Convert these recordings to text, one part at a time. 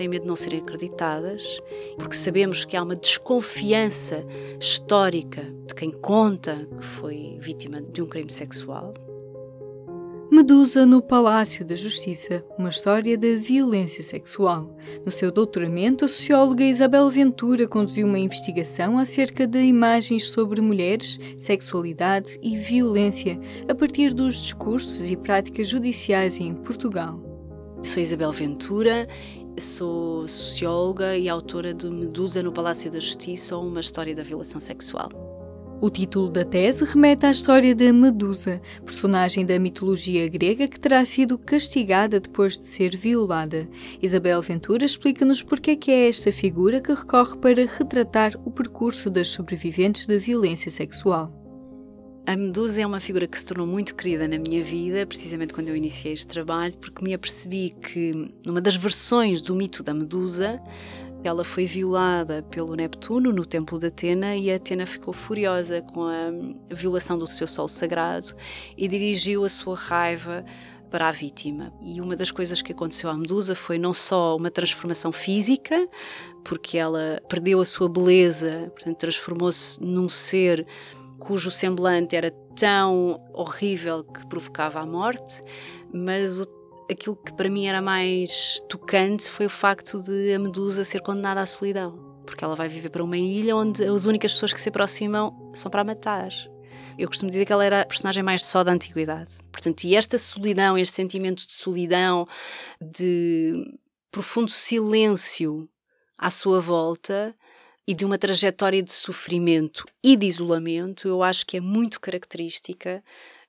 têm medo de não serem acreditadas, porque sabemos que há uma desconfiança histórica de quem conta que foi vítima de um crime sexual. Medusa no Palácio da Justiça, uma história da violência sexual. No seu doutoramento, a socióloga Isabel Ventura conduziu uma investigação acerca de imagens sobre mulheres, sexualidade e violência, a partir dos discursos e práticas judiciais em Portugal. Sou Isabel Ventura, sou socióloga e autora de Medusa no Palácio da Justiça, uma história da violação sexual. O título da tese remete à história da Medusa, personagem da mitologia grega que terá sido castigada depois de ser violada. Isabel Ventura explica-nos porque é que é esta figura que recorre para retratar o percurso das sobreviventes da violência sexual. A Medusa é uma figura que se tornou muito querida na minha vida, precisamente quando eu iniciei este trabalho, porque me apercebi que, numa das versões do mito da Medusa, ela foi violada pelo Neptuno no templo de Atena e Atena ficou furiosa com a violação do seu sol sagrado e dirigiu a sua raiva para a vítima. E uma das coisas que aconteceu à Medusa foi não só uma transformação física, porque ela perdeu a sua beleza, portanto transformou-se num ser cujo semblante era tão horrível que provocava a morte, mas o aquilo que para mim era mais tocante foi o facto de a Medusa ser condenada à solidão. Porque ela vai viver para uma ilha onde as únicas pessoas que se aproximam são para a matar. Eu costumo dizer que ela era a personagem mais só da antiguidade. Portanto, e esta solidão, este sentimento de solidão, de profundo silêncio à sua volta e de uma trajetória de sofrimento e de isolamento, eu acho que é muito característica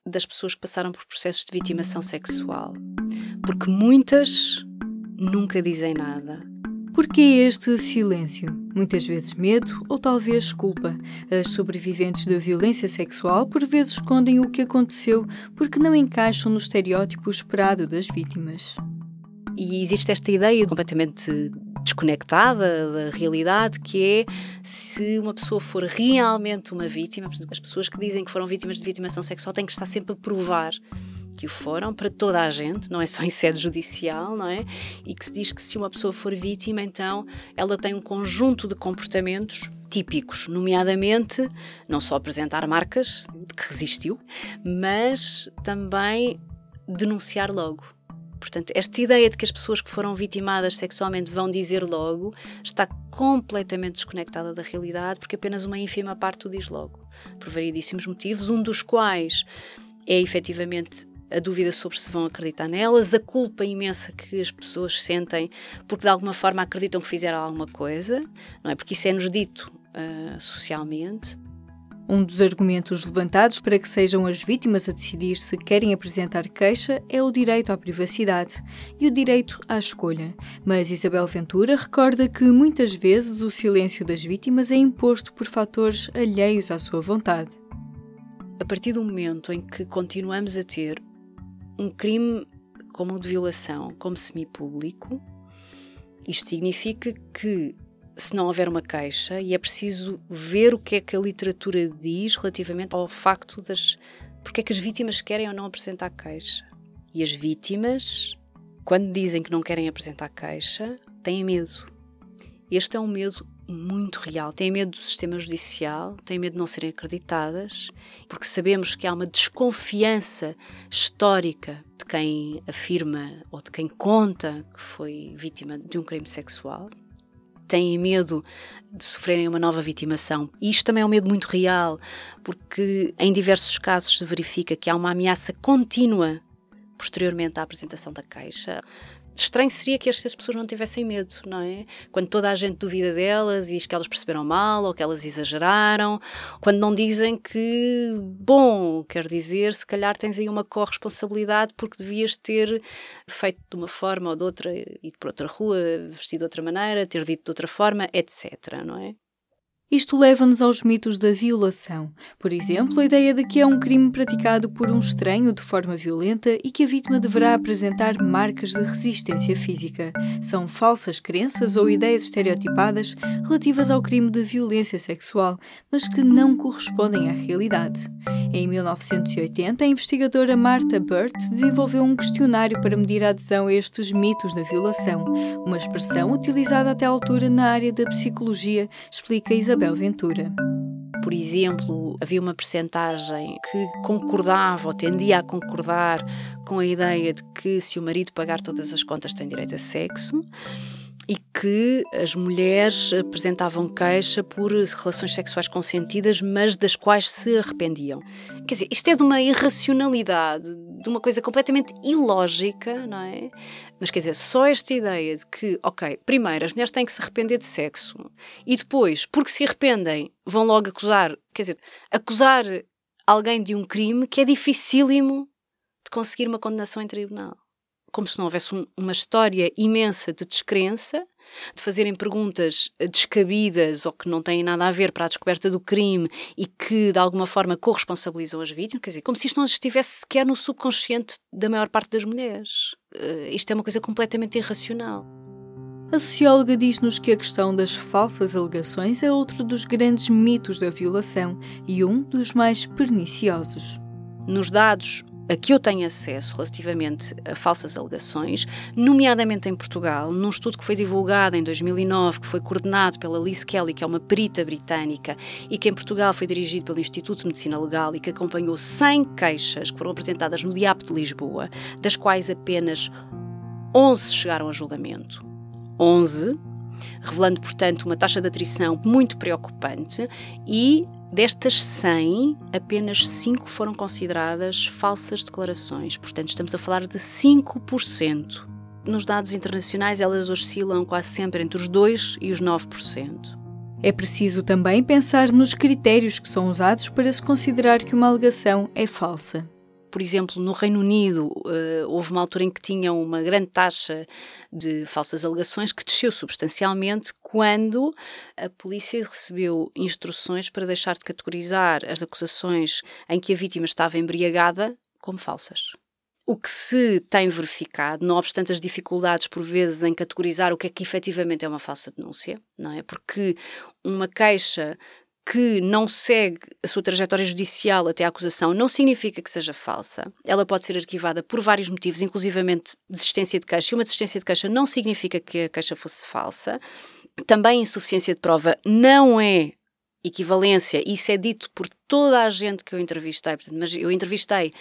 das pessoas que passaram por processos de vitimação sexual. Porque muitas nunca dizem nada. Por que este silêncio? Muitas vezes medo ou talvez culpa. As sobreviventes da violência sexual por vezes escondem o que aconteceu porque não encaixam no estereótipo esperado das vítimas. E existe esta ideia completamente desconectada da realidade, que é se uma pessoa for realmente uma vítima, as pessoas que dizem que foram vítimas de vitimação sexual têm que estar sempre a provar que o foram para toda a gente, não é só em sede judicial, não é? E que se diz que se uma pessoa for vítima, então ela tem um conjunto de comportamentos típicos, nomeadamente não só apresentar marcas de que resistiu, mas também denunciar logo Portanto, esta ideia de que as pessoas que foram vitimadas sexualmente vão dizer logo está completamente desconectada da realidade, porque apenas uma ínfima parte o diz logo, por variedíssimos motivos, um dos quais é efetivamente a dúvida sobre se vão acreditar nelas, a culpa imensa que as pessoas sentem porque de alguma forma acreditam que fizeram alguma coisa, não é? Porque isso é-nos dito uh, socialmente. Um dos argumentos levantados para que sejam as vítimas a decidir se querem apresentar queixa é o direito à privacidade e o direito à escolha. Mas Isabel Ventura recorda que muitas vezes o silêncio das vítimas é imposto por fatores alheios à sua vontade. A partir do momento em que continuamos a ter um crime como o de violação como semipúblico, isto significa que se não houver uma queixa e é preciso ver o que é que a literatura diz relativamente ao facto das porque é que as vítimas querem ou não apresentar queixa. E as vítimas, quando dizem que não querem apresentar queixa, têm medo. Este é um medo muito real. Têm medo do sistema judicial, têm medo de não serem acreditadas, porque sabemos que há uma desconfiança histórica de quem afirma ou de quem conta que foi vítima de um crime sexual têm medo de sofrerem uma nova vitimação. E isto também é um medo muito real, porque em diversos casos se verifica que há uma ameaça contínua posteriormente à apresentação da queixa. Estranho seria que estas pessoas não tivessem medo, não é? Quando toda a gente duvida delas e diz que elas perceberam mal ou que elas exageraram, quando não dizem que, bom, quer dizer, se calhar tens aí uma corresponsabilidade porque devias ter feito de uma forma ou de outra, ido por outra rua, vestido de outra maneira, ter dito de outra forma, etc, não é? Isto leva-nos aos mitos da violação. Por exemplo, a ideia de que é um crime praticado por um estranho de forma violenta e que a vítima deverá apresentar marcas de resistência física. São falsas crenças ou ideias estereotipadas relativas ao crime de violência sexual, mas que não correspondem à realidade. Em 1980, a investigadora Martha Burt desenvolveu um questionário para medir a adesão a estes mitos da violação, uma expressão utilizada até à altura na área da psicologia, explica Isabel Isabel Ventura. Por exemplo, havia uma percentagem que concordava ou tendia a concordar com a ideia de que se o marido pagar todas as contas tem direito a sexo e que as mulheres apresentavam queixa por relações sexuais consentidas, mas das quais se arrependiam. Quer dizer, isto é de uma irracionalidade, de uma coisa completamente ilógica, não é? Mas quer dizer, só esta ideia de que, ok, primeiro as mulheres têm que se arrepender de sexo e depois, porque se arrependem, vão logo acusar, quer dizer, acusar alguém de um crime que é dificílimo de conseguir uma condenação em tribunal como se não houvesse um, uma história imensa de descrença, de fazerem perguntas descabidas ou que não têm nada a ver para a descoberta do crime e que de alguma forma corresponsabilizam as vítimas, quer dizer, como se isto não estivesse sequer no subconsciente da maior parte das mulheres. Uh, isto é uma coisa completamente irracional. A socióloga diz-nos que a questão das falsas alegações é outro dos grandes mitos da violação e um dos mais perniciosos. Nos dados a que eu tenho acesso relativamente a falsas alegações, nomeadamente em Portugal, num estudo que foi divulgado em 2009, que foi coordenado pela Liz Kelly, que é uma perita britânica, e que em Portugal foi dirigido pelo Instituto de Medicina Legal e que acompanhou 100 queixas que foram apresentadas no DIAP de Lisboa, das quais apenas 11 chegaram a julgamento. 11, revelando, portanto, uma taxa de atrição muito preocupante e Destas 100, apenas 5 foram consideradas falsas declarações, portanto, estamos a falar de 5%. Nos dados internacionais, elas oscilam quase sempre entre os 2% e os 9%. É preciso também pensar nos critérios que são usados para se considerar que uma alegação é falsa por exemplo, no Reino Unido, uh, houve uma altura em que tinham uma grande taxa de falsas alegações que desceu substancialmente quando a polícia recebeu instruções para deixar de categorizar as acusações em que a vítima estava embriagada como falsas. O que se tem verificado, não obstante as dificuldades por vezes em categorizar o que é que efetivamente é uma falsa denúncia, não é? Porque uma queixa que não segue a sua trajetória judicial até à acusação não significa que seja falsa. Ela pode ser arquivada por vários motivos, inclusivamente desistência de queixa. E uma desistência de queixa não significa que a queixa fosse falsa. Também insuficiência de prova não é equivalência. Isso é dito por toda a gente que eu entrevistei. Mas eu entrevistei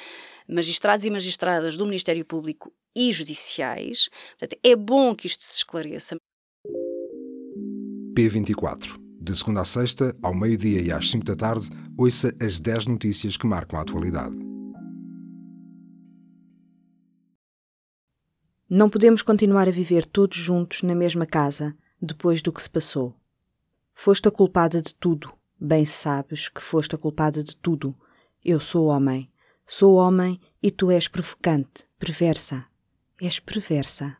magistrados e magistradas do Ministério Público e judiciais. Portanto, é bom que isto se esclareça. P24 de segunda a sexta, ao meio-dia e às 5 da tarde, ouça as 10 notícias que marcam a atualidade. Não podemos continuar a viver todos juntos na mesma casa depois do que se passou. Foste a culpada de tudo. Bem sabes que foste a culpada de tudo. Eu sou homem. Sou homem e tu és provocante, perversa. És perversa.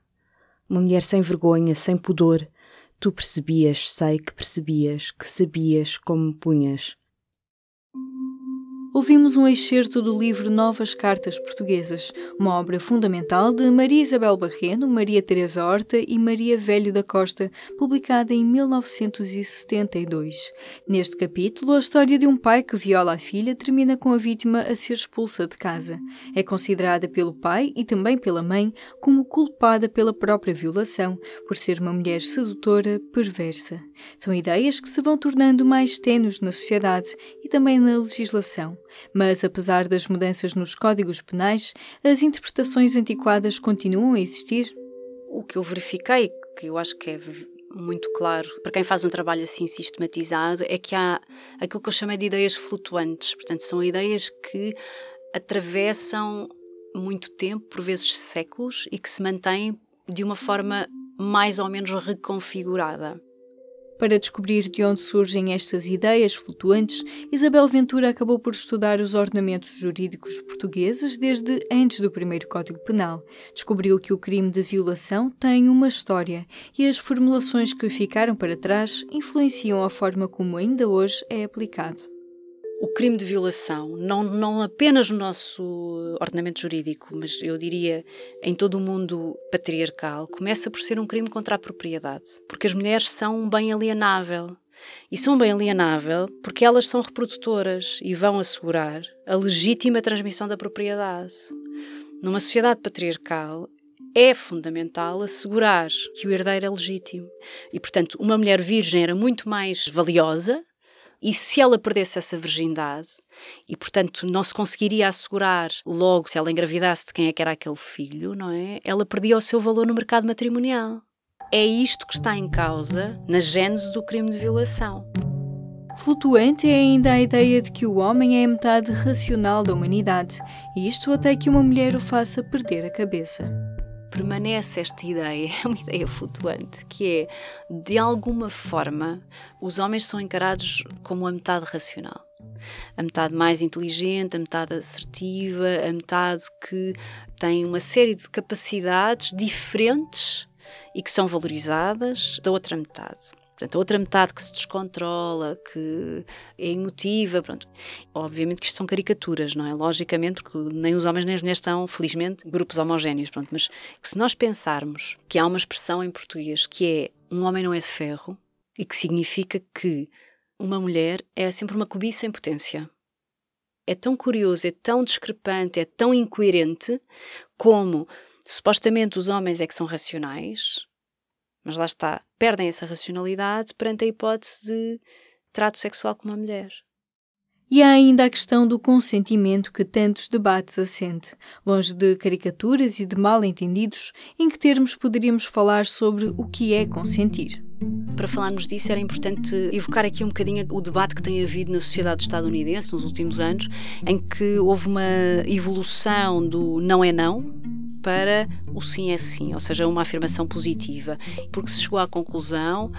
Uma mulher sem vergonha, sem pudor, Tu percebias, sei que percebias, que sabias como punhas ouvimos um excerto do livro Novas Cartas Portuguesas, uma obra fundamental de Maria Isabel Barreno, Maria Teresa Horta e Maria Velho da Costa, publicada em 1972. Neste capítulo, a história de um pai que viola a filha termina com a vítima a ser expulsa de casa. É considerada pelo pai e também pela mãe como culpada pela própria violação, por ser uma mulher sedutora, perversa. São ideias que se vão tornando mais tenues na sociedade e também na legislação. Mas, apesar das mudanças nos códigos penais, as interpretações antiquadas continuam a existir? O que eu verifiquei, que eu acho que é muito claro para quem faz um trabalho assim sistematizado, é que há aquilo que eu chamo de ideias flutuantes. Portanto, são ideias que atravessam muito tempo, por vezes séculos, e que se mantêm de uma forma mais ou menos reconfigurada. Para descobrir de onde surgem estas ideias flutuantes, Isabel Ventura acabou por estudar os ordenamentos jurídicos portugueses desde antes do primeiro Código Penal. Descobriu que o crime de violação tem uma história e as formulações que ficaram para trás influenciam a forma como ainda hoje é aplicado o crime de violação, não, não apenas no nosso ordenamento jurídico, mas eu diria em todo o mundo patriarcal, começa por ser um crime contra a propriedade. Porque as mulheres são um bem alienável. E são bem alienável porque elas são reprodutoras e vão assegurar a legítima transmissão da propriedade. Numa sociedade patriarcal, é fundamental assegurar que o herdeiro é legítimo. E, portanto, uma mulher virgem era muito mais valiosa e se ela perdesse essa virgindade, e portanto não se conseguiria assegurar logo se ela engravidasse de quem é que era aquele filho, não é? Ela perdia o seu valor no mercado matrimonial. É isto que está em causa na gênese do crime de violação. Flutuante é ainda a ideia de que o homem é a metade racional da humanidade, e isto até que uma mulher o faça perder a cabeça permanece esta ideia, é uma ideia flutuante, que é, de alguma forma, os homens são encarados como a metade racional. A metade mais inteligente, a metade assertiva, a metade que tem uma série de capacidades diferentes e que são valorizadas da outra metade. Portanto, a outra metade que se descontrola, que é emotiva, pronto. Obviamente que isto são caricaturas, não é? Logicamente, porque nem os homens nem as mulheres são, felizmente, grupos homogéneos, pronto. Mas se nós pensarmos que há uma expressão em português que é um homem não é de ferro e que significa que uma mulher é sempre uma cobiça em potência. É tão curioso, é tão discrepante, é tão incoerente como supostamente os homens é que são racionais, mas lá está, perdem essa racionalidade perante a hipótese de trato sexual com uma mulher. E há ainda a questão do consentimento que tantos debates assente, longe de caricaturas e de mal-entendidos, em que termos poderíamos falar sobre o que é consentir. Para falarmos disso, era importante evocar aqui um bocadinho o debate que tem havido na sociedade estadunidense nos últimos anos, em que houve uma evolução do não é não, para o sim é sim, ou seja, uma afirmação positiva, porque se chegou à conclusão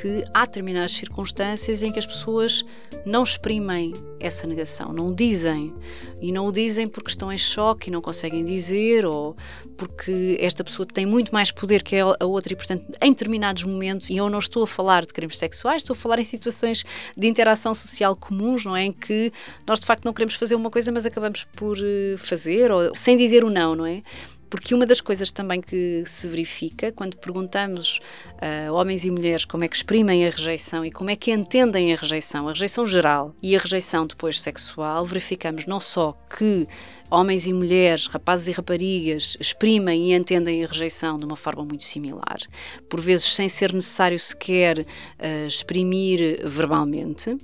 que há determinadas circunstâncias em que as pessoas não exprimem essa negação, não dizem, e não o dizem porque estão em choque e não conseguem dizer, ou porque esta pessoa tem muito mais poder que a outra e, portanto, em determinados momentos, e eu não estou a falar de crimes sexuais, estou a falar em situações de interação social comuns, não é? Em que nós de facto não queremos fazer uma coisa, mas acabamos por eh, fazer, ou sem dizer o não, não é? Porque uma das coisas também que se verifica quando perguntamos a homens e mulheres como é que exprimem a rejeição e como é que entendem a rejeição, a rejeição geral e a rejeição depois sexual, verificamos não só que homens e mulheres, rapazes e raparigas, exprimem e entendem a rejeição de uma forma muito similar, por vezes sem ser necessário sequer uh, exprimir verbalmente.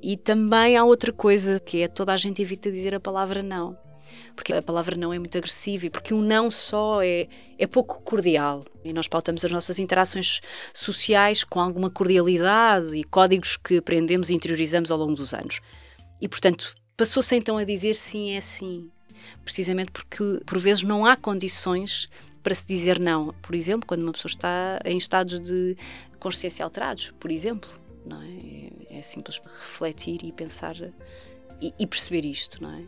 E também há outra coisa que é toda a gente evita dizer a palavra não porque a palavra não é muito agressiva e porque um não só é, é pouco cordial. E nós pautamos as nossas interações sociais com alguma cordialidade e códigos que aprendemos e interiorizamos ao longo dos anos. E, portanto, passou-se então a dizer sim é sim, precisamente porque, por vezes, não há condições para se dizer não. Por exemplo, quando uma pessoa está em estados de consciência alterados, por exemplo. Não é? é simples refletir e pensar e, e perceber isto, não é?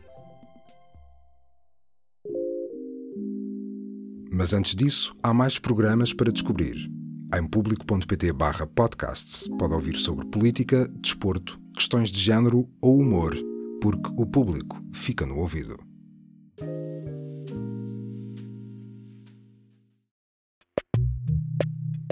Mas antes disso, há mais programas para descobrir. Em público.pt podcasts pode ouvir sobre política, desporto, questões de género ou humor, porque o público fica no ouvido.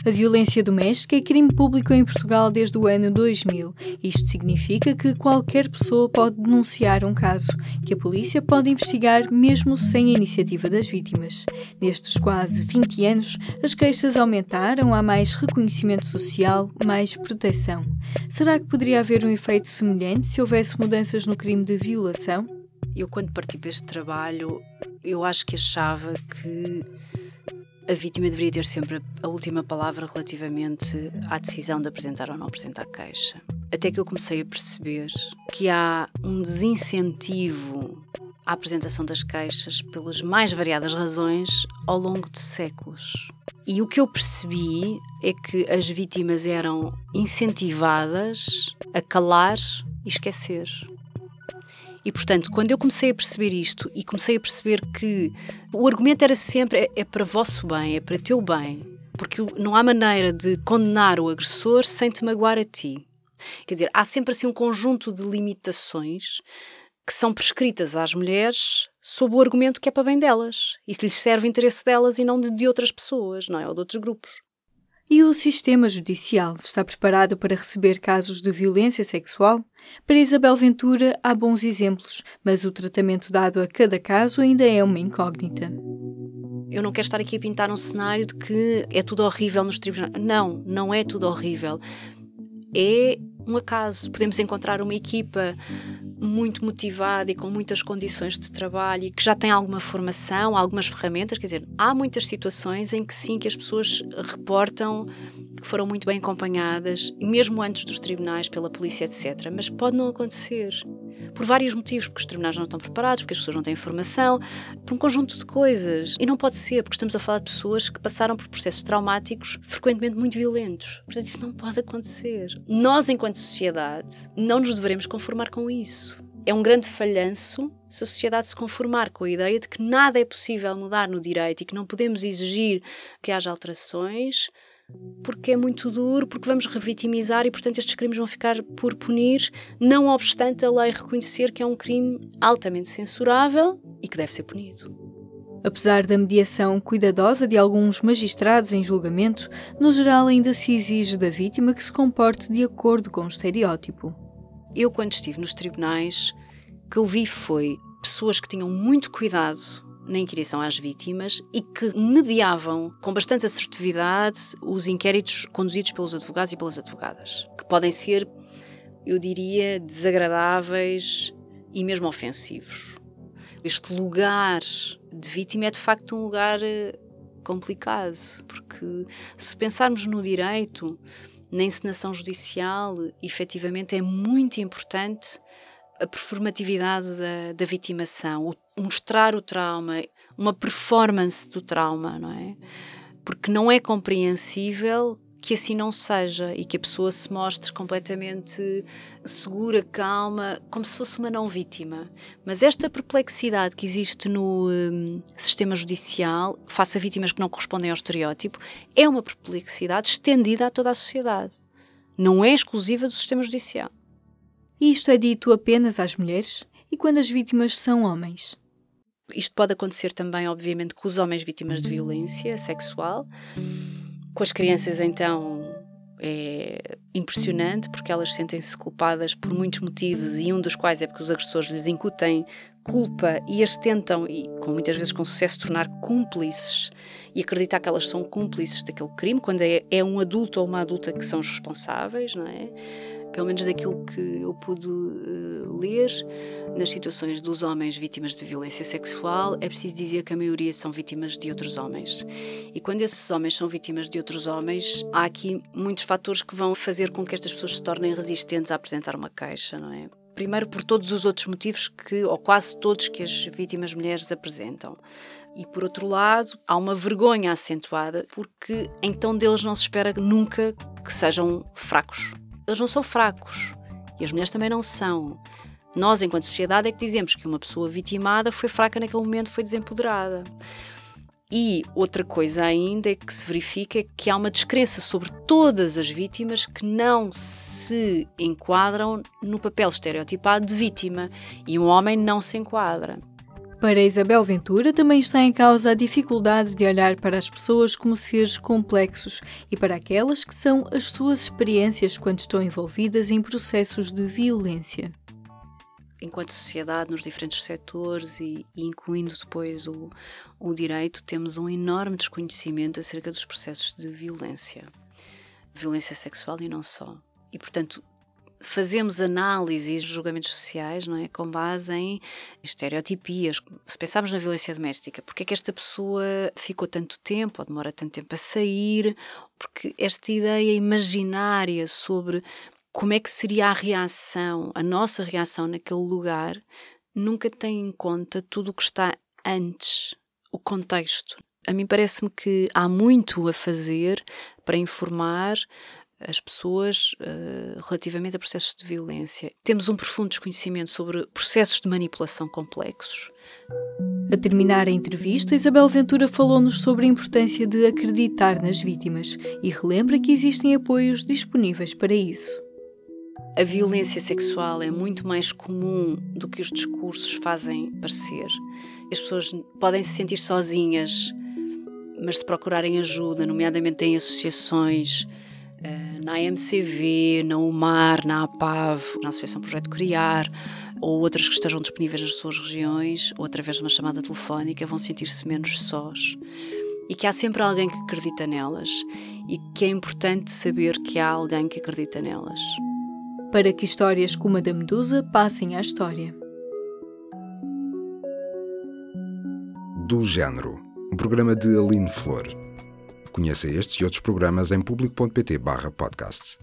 A violência doméstica é crime público em Portugal desde o ano 2000. Isto significa que qualquer pessoa pode denunciar um caso, que a polícia pode investigar mesmo sem a iniciativa das vítimas. Nestes quase 20 anos, as queixas aumentaram, há mais reconhecimento social, mais proteção. Será que poderia haver um efeito semelhante se houvesse mudanças no crime de violação? Eu, quando parti para este trabalho, eu acho que achava que a vítima deveria ter sempre a última palavra relativamente à decisão de apresentar ou não apresentar queixa. Até que eu comecei a perceber que há um desincentivo à apresentação das queixas pelas mais variadas razões ao longo de séculos. E o que eu percebi é que as vítimas eram incentivadas a calar e esquecer. E portanto, quando eu comecei a perceber isto e comecei a perceber que o argumento era sempre é, é para vosso bem, é para teu bem, porque não há maneira de condenar o agressor sem te magoar a ti. Quer dizer, há sempre assim um conjunto de limitações que são prescritas às mulheres sob o argumento que é para bem delas. E se lhes serve o interesse delas e não de, de outras pessoas, não é? Ou de outros grupos. E o sistema judicial está preparado para receber casos de violência sexual? Para Isabel Ventura, há bons exemplos, mas o tratamento dado a cada caso ainda é uma incógnita. Eu não quero estar aqui a pintar um cenário de que é tudo horrível nos tribunais. Não, não é tudo horrível. É um acaso. Podemos encontrar uma equipa muito motivada e com muitas condições de trabalho e que já tem alguma formação, algumas ferramentas. Quer dizer, há muitas situações em que sim, que as pessoas reportam que foram muito bem acompanhadas, mesmo antes dos tribunais, pela polícia, etc. Mas pode não acontecer. Por vários motivos, porque os tribunais não estão preparados, porque as pessoas não têm formação, por um conjunto de coisas. E não pode ser, porque estamos a falar de pessoas que passaram por processos traumáticos frequentemente muito violentos. Portanto, isso não pode acontecer. Nós, enquanto sociedade, não nos devemos conformar com isso. É um grande falhanço se a sociedade se conformar com a ideia de que nada é possível mudar no direito e que não podemos exigir que haja alterações porque é muito duro, porque vamos revitimizar e, portanto, estes crimes vão ficar por punir, não obstante a lei reconhecer que é um crime altamente censurável e que deve ser punido. Apesar da mediação cuidadosa de alguns magistrados em julgamento, no geral ainda se exige da vítima que se comporte de acordo com o estereótipo. Eu, quando estive nos tribunais, o que eu vi foi pessoas que tinham muito cuidado na inquirição às vítimas e que mediavam com bastante assertividade os inquéritos conduzidos pelos advogados e pelas advogadas, que podem ser, eu diria, desagradáveis e mesmo ofensivos. Este lugar de vítima é de facto um lugar eh, complicado, porque se pensarmos no direito, na encenação judicial, efetivamente é muito importante a performatividade da, da vitimação, o, mostrar o trauma, uma performance do trauma, não é? Porque não é compreensível que assim não seja e que a pessoa se mostre completamente segura, calma, como se fosse uma não vítima. Mas esta perplexidade que existe no um, sistema judicial, face a vítimas que não correspondem ao estereótipo, é uma perplexidade estendida a toda a sociedade. Não é exclusiva do sistema judicial. Isto é dito apenas às mulheres? E quando as vítimas são homens? Isto pode acontecer também, obviamente, com os homens vítimas de violência sexual. Com as crianças, então, é impressionante porque elas sentem-se culpadas por muitos motivos e um dos quais é porque os agressores lhes incutem culpa e as tentam, e com muitas vezes com sucesso, tornar cúmplices e acreditar que elas são cúmplices daquele crime, quando é, é um adulto ou uma adulta que são os responsáveis, não é? Pelo menos daquilo que eu pude uh, ler, nas situações dos homens vítimas de violência sexual, é preciso dizer que a maioria são vítimas de outros homens. E quando esses homens são vítimas de outros homens, há aqui muitos fatores que vão fazer com que estas pessoas se tornem resistentes a apresentar uma queixa, não é? Primeiro, por todos os outros motivos que, ou quase todos, que as vítimas mulheres apresentam. E por outro lado, há uma vergonha acentuada, porque então deles não se espera nunca que sejam fracos eles não são fracos. E as mulheres também não são. Nós, enquanto sociedade, é que dizemos que uma pessoa vitimada foi fraca naquele momento, foi desempoderada. E outra coisa ainda é que se verifica é que há uma descrença sobre todas as vítimas que não se enquadram no papel estereotipado de vítima. E um homem não se enquadra. Para Isabel Ventura também está em causa a dificuldade de olhar para as pessoas como seres complexos e para aquelas que são as suas experiências quando estão envolvidas em processos de violência. Enquanto sociedade, nos diferentes setores e, e incluindo depois o, o direito, temos um enorme desconhecimento acerca dos processos de violência. Violência sexual e não só. E, portanto, fazemos análises e julgamentos sociais não é? com base em estereotipias. Se pensarmos na violência doméstica, porque é que esta pessoa ficou tanto tempo ou demora tanto tempo a sair? Porque esta ideia imaginária sobre como é que seria a reação, a nossa reação naquele lugar, nunca tem em conta tudo o que está antes, o contexto. A mim parece-me que há muito a fazer para informar as pessoas uh, relativamente a processos de violência. Temos um profundo desconhecimento sobre processos de manipulação complexos. A terminar a entrevista, Isabel Ventura falou-nos sobre a importância de acreditar nas vítimas e relembra que existem apoios disponíveis para isso. A violência sexual é muito mais comum do que os discursos fazem parecer. As pessoas podem se sentir sozinhas, mas se procurarem ajuda, nomeadamente em associações, na AMCV, na UMAR, na APAV, na Associação Projeto Criar, ou outras que estejam disponíveis nas suas regiões, ou através de uma chamada telefónica, vão sentir-se menos sós. E que há sempre alguém que acredita nelas, e que é importante saber que há alguém que acredita nelas para que histórias como a da Medusa passem à história. Do Género, um programa de Aline Flor. Conheça estes e outros programas em público.pt/podcasts.